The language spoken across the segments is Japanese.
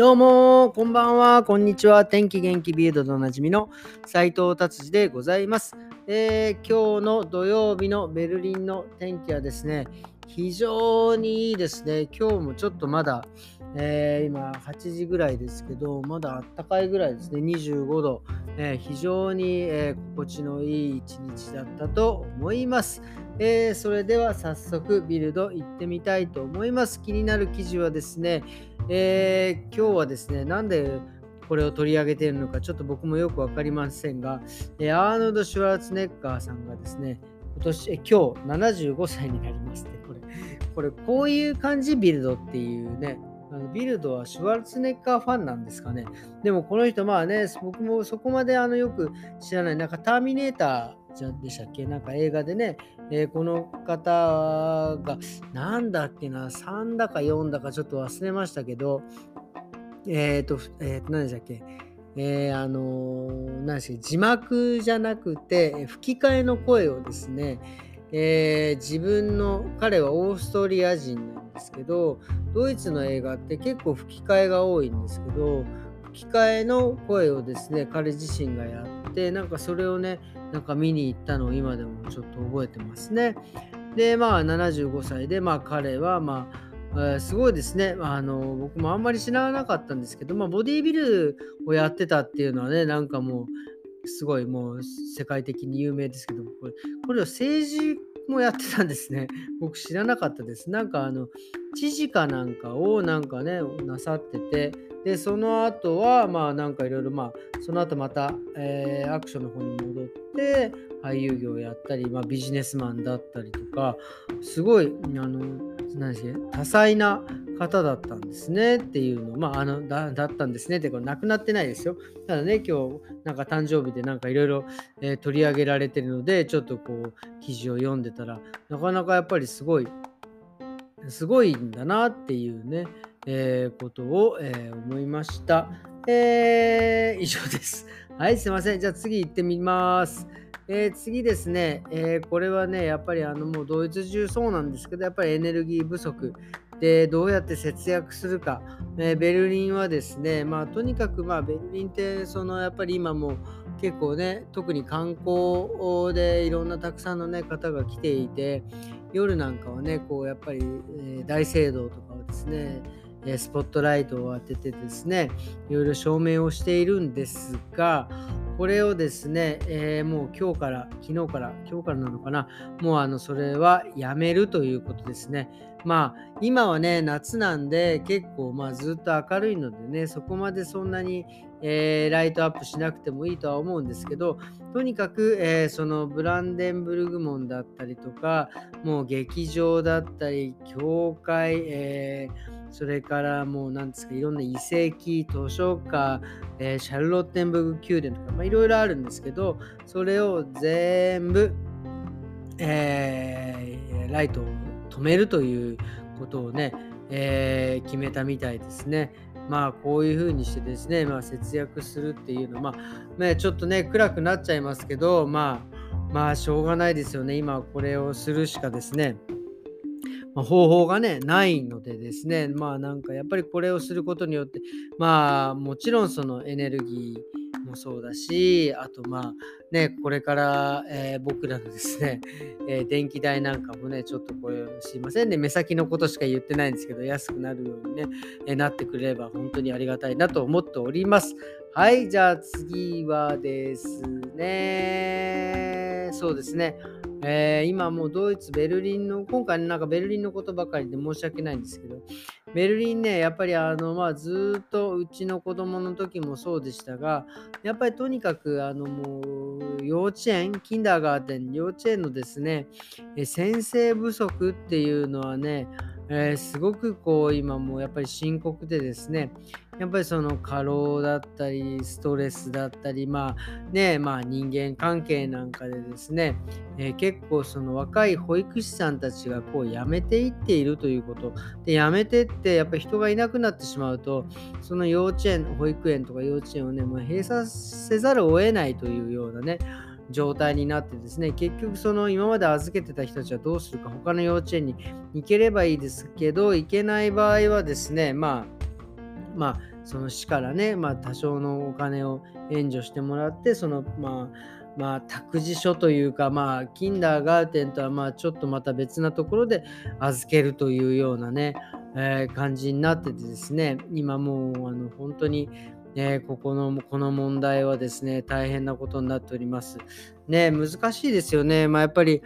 どうも、こんばんは、こんにちは。天気元気ビルドでおなじみの斉藤達治でございます、えー、今日の土曜日のベルリンの天気はですね、非常にいいですね。今日もちょっとまだ、えー、今8時ぐらいですけど、まだあったかいぐらいですね。25度。えー、非常に、え心地のいい一日だったと思います。えそれでは早速ビルド行ってみたいと思います。気になる記事はですね、え今日はですね、なんでこれを取り上げているのかちょっと僕もよく分かりませんが、えアーノルド・シュワルツネッガーさんがですね、今年、え今日75歳になりますね。これ、これこういう感じビルドっていうね、あのビルドはシュワルツネッガーファンなんですかね。でもこの人、まあね、僕もそこまであのよく知らない、なんかターミネーターじゃでしたっけ？なんか映画でね、え、この方が、なんだっけな、3だか4だかちょっと忘れましたけど、えっ、と、え、ー、何でしたっけ？えー、あのー、何でしたっけ？字幕じゃなくて、吹き替えの声をですね、えー、自分の彼はオーストリア人なんですけどドイツの映画って結構吹き替えが多いんですけど吹き替えの声をですね彼自身がやってなんかそれをねなんか見に行ったのを今でもちょっと覚えてますねでまあ75歳でまあ彼はまあえ、すごいですね。あの僕もあんまり知らなかったんですけど、まあ、ボディービルをやってたっていうのはね、なんかもうすごいもう世界的に有名ですけど、これ、これは政治もやってたんですね。僕知らなかったです。なんかあの、知事かなんかをなんかね、なさってて、で、その後は、まあなんかいろいろ、まあ、その後また、えー、アクションの方に戻って、俳優業やったり、まあ、ビジネスマンだったりとか、すごい、あの、何で多彩な方だったんですねっていうの、まあ、あのだだったんですねって、これ亡くなってないですよ。ただね、今日、なんか誕生日でなんかいろいろ取り上げられてるので、ちょっとこう、記事を読んでたら、なかなかやっぱりすごい、すごいんだなっていうね、えー、ことを、えー、思いました。えー、以上です。はい、すいません。じゃあ次行ってみます。えー、次ですね、えー、これはね、やっぱりあのもうドイツ中そうなんですけど、やっぱりエネルギー不足でどうやって節約するか、えー、ベルリンはですね、まあ、とにかくまあベルリンってそのやっぱり今も結構ね、特に観光でいろんなたくさんの、ね、方が来ていて、夜なんかはね、こうやっぱり、え大聖堂とかをですね、スポットライトを当ててですね、いろいろ証明をしているんですが、これをですね、えー、もう今日から、昨日から、今日からなのかな、もうあのそれはやめるということですね。まあ今はね、夏なんで結構まあずっと明るいのでね、そこまでそんなに、えー、ライトアップしなくてもいいとは思うんですけど、とにかく、えー、そのブランデンブルグ門だったりとか、もう劇場だったり、教会、えーそれからもうなんですかいろんな遺跡図書館、え、シャルロッテンブルグ宮殿とか、まあ、いろいろあるんですけどそれを全部、えー、ライトを止めるということをね、えー、決めたみたいですね。まあこういうふうにしてですね、まあ、節約するっていうのは、まあ、ね、ちょっとね暗くなっちゃいますけどまあまあしょうがないですよね。今これをするしかですね。まあ、方法がね、ないのでですね、まあなんかやっぱりこれをすることによって、まあもちろんそのエネルギーもそうだし、あとまあね、これから、えー、僕らのですね、えー、電気代なんかもね、ちょっとこれすいませんね、目先のことしか言ってないんですけど、安くなるようにね、えー、なってくれれば本当にありがたいなと思っております。はい、じゃあ次はですね、そうですね。えー、今もうドイツ、ベルリンの、今回なんかベルリンのことばかりで申し訳ないんですけど、ベルリンね、やっぱりあの、まあ、ずっとうちの子供の時もそうでしたが、やっぱりとにかくあのもう幼稚園、キンダーガーデン、幼稚園のですね、先生不足っていうのはね、えー、すごくこう今もやっぱり深刻でですね、やっぱりその過労だったり、ストレスだったり、まあね、まあ人間関係なんかでですね、えー、結構その若い保育士さんたちがこう辞めていっているということ。で、辞めてってやっぱり人がいなくなってしまうと、その幼稚園、保育園とか幼稚園をね、もう閉鎖せざるを得ないというようなね、状態になってですね、結局その今まで預けてた人たちはどうするか、他の幼稚園に行ければいいですけど、行けない場合はですね、まあ、まあ、その市からね、まあ、多少のお金を援助してもらってそのまあまあ、託児所というか、まあ、キンダーガーテンとはまあちょっとまた別なところで預けるというようなね、えー、感じになっててですね、今もうあの本当に、ね、ここのこの問題はですね、大変なことになっております。ね、難しいですよね。まあ、やっぱり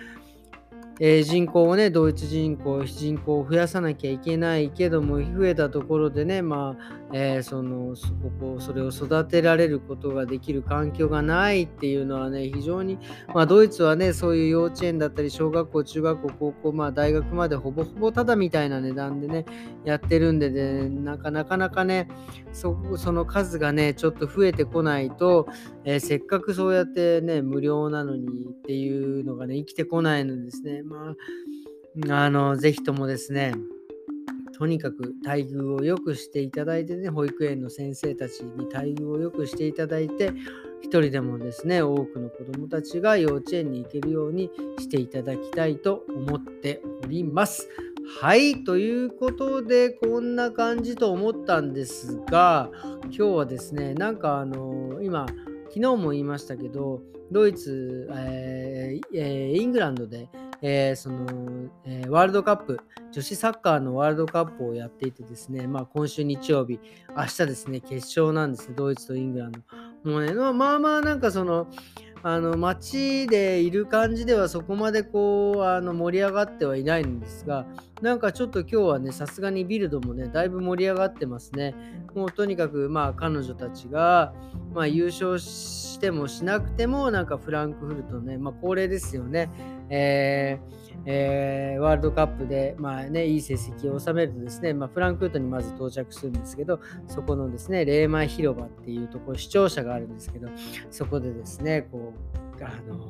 えー、人口をね、ドイツ人口、人口を増やさなきゃいけないけども、増えたところでね、まあ、えー、その、そこ、それを育てられることができる環境がないっていうのはね、非常に、まあ、ドイツはね、そういう幼稚園だったり、小学校、中学校、高校、まあ、大学までほぼほぼただみたいな値段でね、やってるんでね、なかなかなかね、そその数がね、ちょっと増えてこないと、えー、せっかくそうやってね、無料なのにっていうのがね、生きてこないのですね。まあ、あの、ぜひともですね、とにかく待遇を良くしていただいてね、保育園の先生たちに待遇を良くしていただいて、一人でもですね、多くの子どもたちが幼稚園に行けるようにしていただきたいと思っております。はい、ということで、こんな感じと思ったんですが、今日はですね、なんかあの今、昨日も言いましたけど、ドイツ、えーえー、イングランドで、えー、その、えー、ワールドカップ、女子サッカーのワールドカップをやっていてですね、まあ、今週日曜日、明日ですね、決勝なんですね、ドイツとイングランド。もうね、まあまあなんかその、あの街でいる感じではそこまでこうあの盛り上がってはいないんですがなんかちょっと今日はねさすがにビルドもねだいぶ盛り上がってますね。もうとにかくまあ彼女たちが、まあ、優勝してもしなくてもなんかフランクフルトねまあ恒例ですよね。えーえー、ワールドカップで、まあね、いい成績を収めるとですね、まあ、フランクフルトにまず到着するんですけど、そこのですね、霊イ広場っていうところ、視聴者があるんですけど、そこでですね、こう、あの、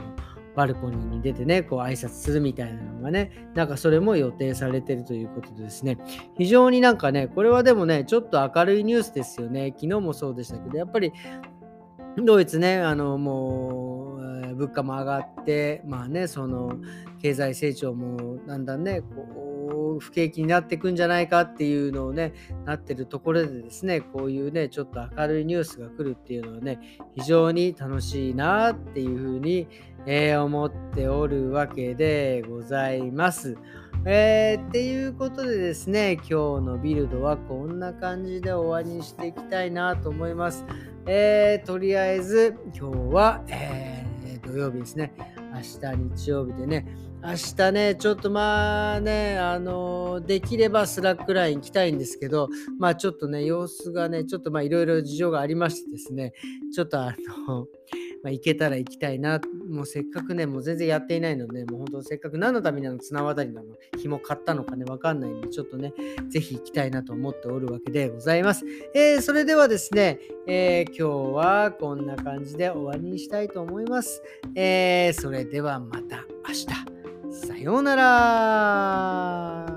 バルコニーに出てね、こう挨拶するみたいなのがね、なんかそれも予定されてるということでですね、非常になんかね、これはでもね、ちょっと明るいニュースですよね。昨日もそうでしたけど、やっぱりドイツね、あのもう物価も上がって、まあね、その経済成長もだんだんね、こう不景気になっていくんじゃないかっていうのをね、なってるところでですね、こういうね、ちょっと明るいニュースが来るっていうのはね、非常に楽しいなっていうふうに、えー、思っておるわけでございます。えー、っていうことでですね、今日のビルドはこんな感じで終わりにしていきたいなと思います。えー、とりあえず今日は、えー、土曜日ですね。明日日曜日でね、明日ね、ちょっとまあね、あのできればスラックライン行きたいんですけど、まあちょっとね、様子がね、ちょっとまあいろいろ事情がありましてですね、ちょっとあの、まあ、行けたら行きたいな。もうせっかくね、もう全然やっていないので、もう本当せっかく何のためにあの綱渡りなの、紐買ったのかね、わかんないんで、ちょっとね、ぜひ行きたいなと思っておるわけでございます。えー、それではですね、えー、今日はこんな感じで終わりにしたいと思います。えー、それではまた明日。さようなら